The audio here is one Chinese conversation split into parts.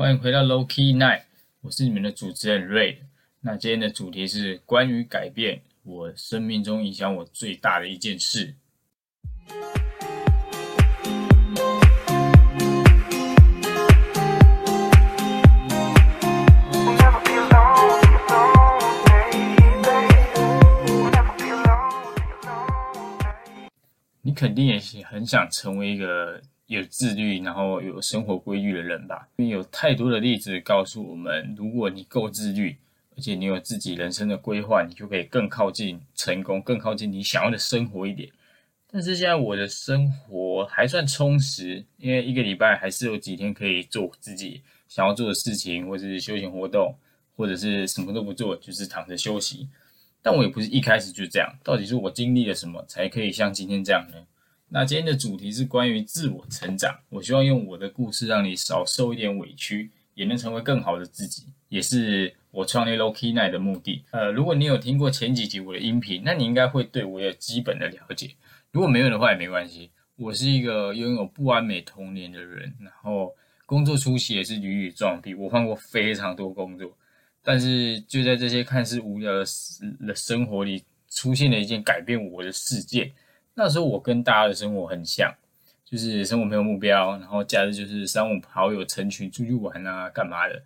欢迎回到 Low Key Night，我是你们的主持人 Ray。那今天的主题是关于改变我生命中影响我最大的一件事。你肯定也很想成为一个有自律，然后有生活规律的人吧？因为有太多的例子告诉我们，如果你够自律，而且你有自己人生的规划，你就可以更靠近成功，更靠近你想要的生活一点。但是现在我的生活还算充实，因为一个礼拜还是有几天可以做自己想要做的事情，或者是休闲活动，或者是什么都不做，就是躺着休息。但我也不是一开始就这样，到底是我经历了什么才可以像今天这样呢？那今天的主题是关于自我成长，我希望用我的故事让你少受一点委屈，也能成为更好的自己，也是我创立 Low Key Night 的目的。呃，如果你有听过前几集我的音频，那你应该会对我有基本的了解。如果没有的话也没关系，我是一个拥有不完美童年的人，然后工作初期也是屡屡撞壁，我换过非常多工作。但是就在这些看似无聊的的生活里，出现了一件改变我的事件。那时候我跟大家的生活很像，就是生活没有目标，然后假日就是三五好友成群出去玩啊，干嘛的。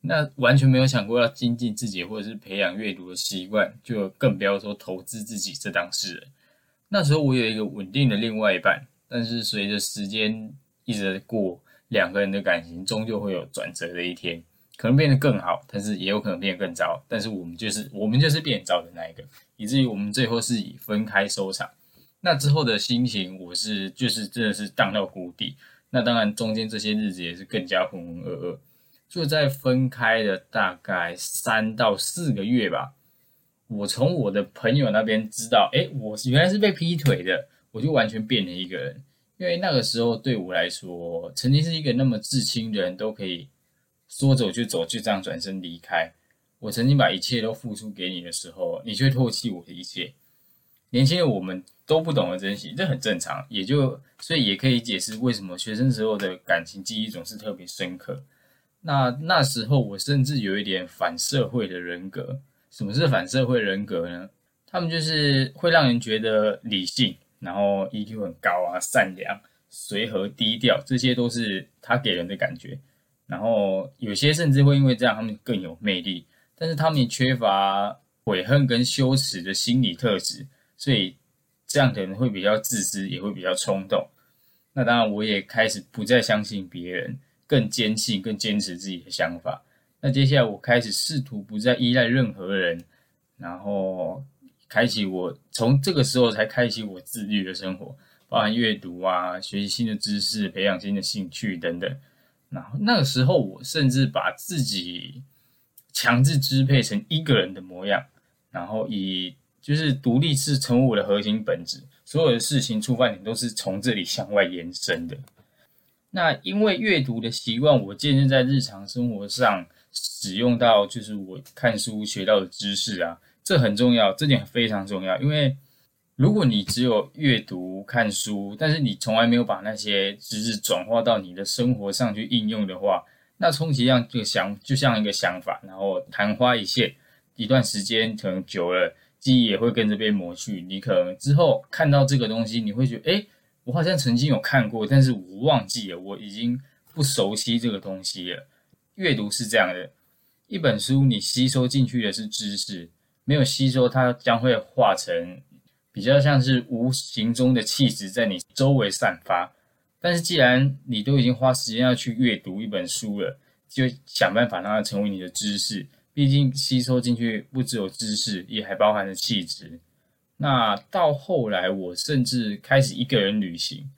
那完全没有想过要精进自己，或者是培养阅读的习惯，就更不要说投资自己这档事了。那时候我有一个稳定的另外一半，但是随着时间一直过，两个人的感情终究会有转折的一天。可能变得更好，但是也有可能变得更糟。但是我们就是我们就是变糟的那一个，以至于我们最后是以分开收场。那之后的心情，我是就是真的是荡到谷底。那当然中间这些日子也是更加浑浑噩噩。就在分开的大概三到四个月吧，我从我的朋友那边知道，哎，我原来是被劈腿的，我就完全变了一个人。因为那个时候对我来说，曾经是一个那么至亲的人都可以。说走就走，就这样转身离开。我曾经把一切都付出给你的时候，你却唾弃我的一切。年轻的我们都不懂得珍惜，这很正常，也就所以也可以解释为什么学生时候的感情记忆总是特别深刻。那那时候我甚至有一点反社会的人格。什么是反社会人格呢？他们就是会让人觉得理性，然后 EQ 很高啊，善良、随和、低调，这些都是他给人的感觉。然后有些甚至会因为这样，他们更有魅力，但是他们也缺乏悔恨跟羞耻的心理特质，所以这样的人会比较自私，也会比较冲动。那当然，我也开始不再相信别人，更坚信、更坚持自己的想法。那接下来，我开始试图不再依赖任何人，然后开启我从这个时候才开启我自律的生活，包含阅读啊、学习新的知识、培养新的兴趣等等。然后那个时候，我甚至把自己强制支配成一个人的模样，然后以就是独立是成为我的核心本质，所有的事情出发点都是从这里向外延伸的。那因为阅读的习惯，我渐渐在日常生活上使用到，就是我看书学到的知识啊，这很重要，这点非常重要，因为。如果你只有阅读看书，但是你从来没有把那些知识转化到你的生活上去应用的话，那充其量就想就像一个想法，然后昙花一现，一段时间可能久了，记忆也会跟着被磨去。你可能之后看到这个东西，你会觉得，哎，我好像曾经有看过，但是我忘记了，我已经不熟悉这个东西了。阅读是这样的，一本书你吸收进去的是知识，没有吸收，它将会化成。比较像是无形中的气质在你周围散发，但是既然你都已经花时间要去阅读一本书了，就想办法让它成为你的知识。毕竟吸收进去不只有知识，也还包含着气质。那到后来，我甚至开始一个人旅行，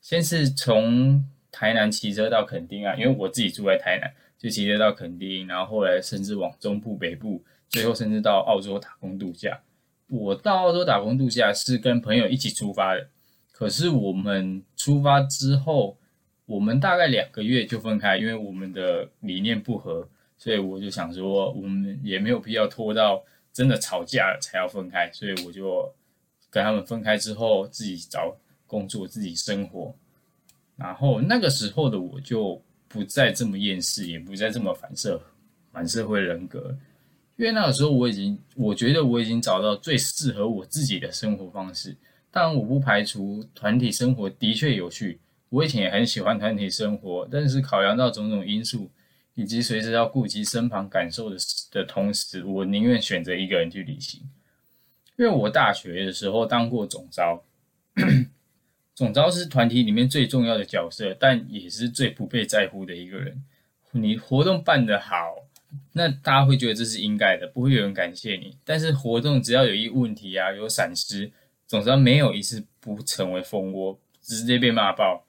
先是从台南骑车到垦丁啊，因为我自己住在台南，就骑车到垦丁，然后后来甚至往中部、北部，最后甚至到澳洲打工度假。我到澳洲打工度假是跟朋友一起出发的，可是我们出发之后，我们大概两个月就分开，因为我们的理念不合，所以我就想说，我们也没有必要拖到真的吵架了才要分开，所以我就跟他们分开之后，自己找工作，自己生活。然后那个时候的我就不再这么厌世，也不再这么反社反社会人格。因为那个时候我已经，我觉得我已经找到最适合我自己的生活方式。当然，我不排除团体生活的确有趣，我以前也很喜欢团体生活。但是考量到种种因素，以及随时要顾及身旁感受的的同时，我宁愿选择一个人去旅行。因为我大学的时候当过总招。总招是团体里面最重要的角色，但也是最不被在乎的一个人。你活动办得好，那大家会觉得这是应该的，不会有人感谢你。但是活动只要有一问题啊，有闪失，总招没有一次不成为蜂窝，直接被骂爆。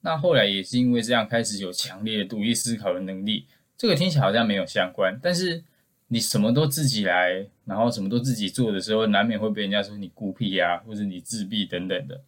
那后来也是因为这样，开始有强烈的独立思考的能力。这个听起来好像没有相关，但是你什么都自己来，然后什么都自己做的时候，难免会被人家说你孤僻呀，或者你自闭等等的。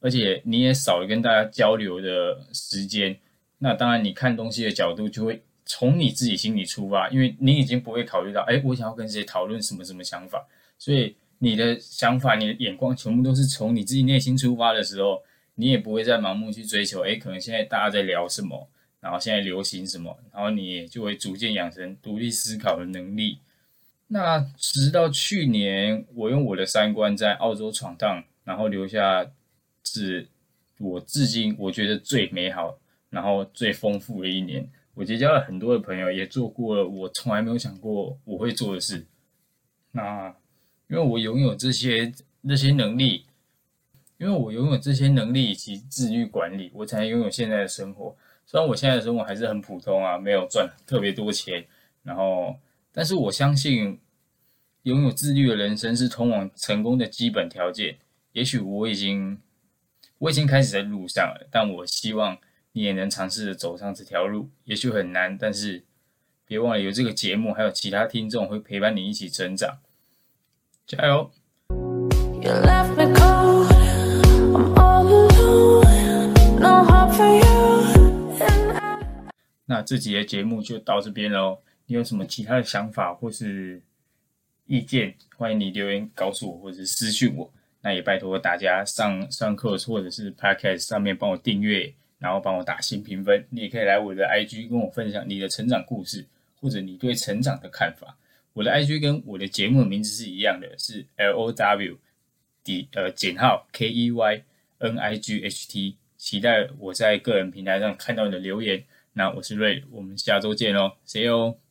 而且你也少跟大家交流的时间，那当然你看东西的角度就会从你自己心里出发，因为你已经不会考虑到，哎，我想要跟谁讨论什么什么想法，所以你的想法、你的眼光全部都是从你自己内心出发的时候，你也不会再盲目去追求，哎，可能现在大家在聊什么，然后现在流行什么，然后你就会逐渐养成独立思考的能力。那直到去年，我用我的三观在澳洲闯荡，然后留下。是我至今我觉得最美好，然后最丰富的一年。我结交了很多的朋友，也做过了我从来没有想过我会做的事。那因为我拥有这些这些能力，因为我拥有这些能力以及自律管理，我才能拥有现在的生活。虽然我现在的生活还是很普通啊，没有赚特别多钱，然后，但是我相信拥有自律的人生是通往成功的基本条件。也许我已经。我已经开始在路上了，但我希望你也能尝试着走上这条路。也许很难，但是别忘了有这个节目，还有其他听众会陪伴你一起成长。加油！那这集的节目就到这边喽。你有什么其他的想法或是意见，欢迎你留言告诉我，或者是私讯我。那也拜托大家上上课或者是 podcast 上面帮我订阅，然后帮我打新评分。你也可以来我的 IG 跟我分享你的成长故事，或者你对成长的看法。我的 IG 跟我的节目名字是一样的，是 L O W 底呃减号 K E Y N I G H T。期待我在个人平台上看到你的留言。那我是瑞，我们下周见喽，See you。